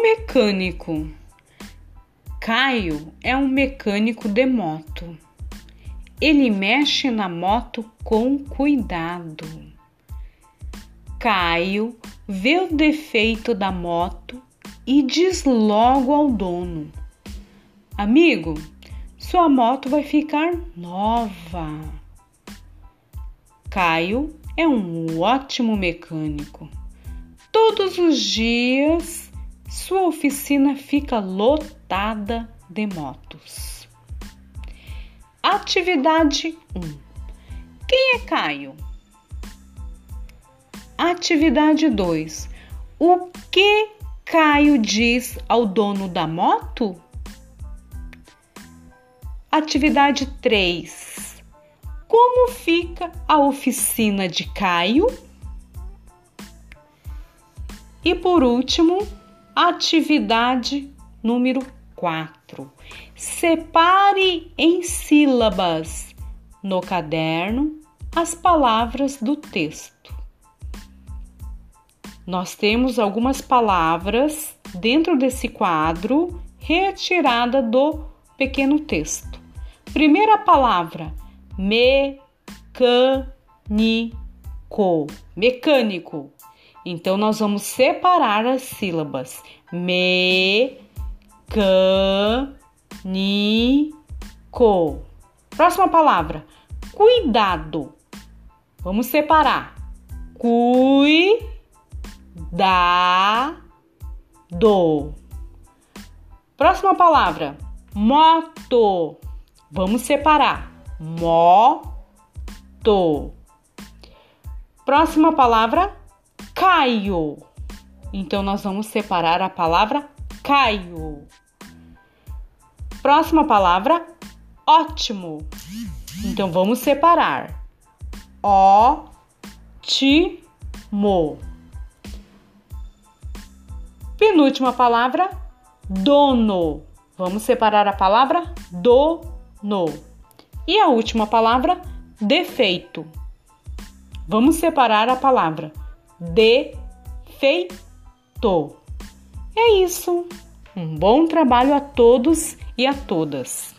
mecânico. Caio é um mecânico de moto. Ele mexe na moto com cuidado. Caio vê o defeito da moto e diz logo ao dono: Amigo, sua moto vai ficar nova. Caio é um ótimo mecânico. Todos os dias sua oficina fica lotada de motos. Atividade 1. Quem é Caio? Atividade 2. O que Caio diz ao dono da moto? Atividade 3. Como fica a oficina de Caio? E por último, atividade número 4. Separe em sílabas no caderno as palavras do texto. Nós temos algumas palavras dentro desse quadro retirada do pequeno texto. Primeira palavra: mecânico. Mecânico. Então nós vamos separar as sílabas. Mecânico. Próxima palavra: cuidado. Vamos separar. Cuidado. Próxima palavra: moto. Vamos separar. Moto. Próxima palavra: Caio. Então nós vamos separar a palavra Caio. Próxima palavra: ótimo. Então vamos separar. Ótimo. Penúltima palavra: dono. Vamos separar a palavra do no. E a última palavra, defeito. Vamos separar a palavra defeito. É isso. Um bom trabalho a todos e a todas.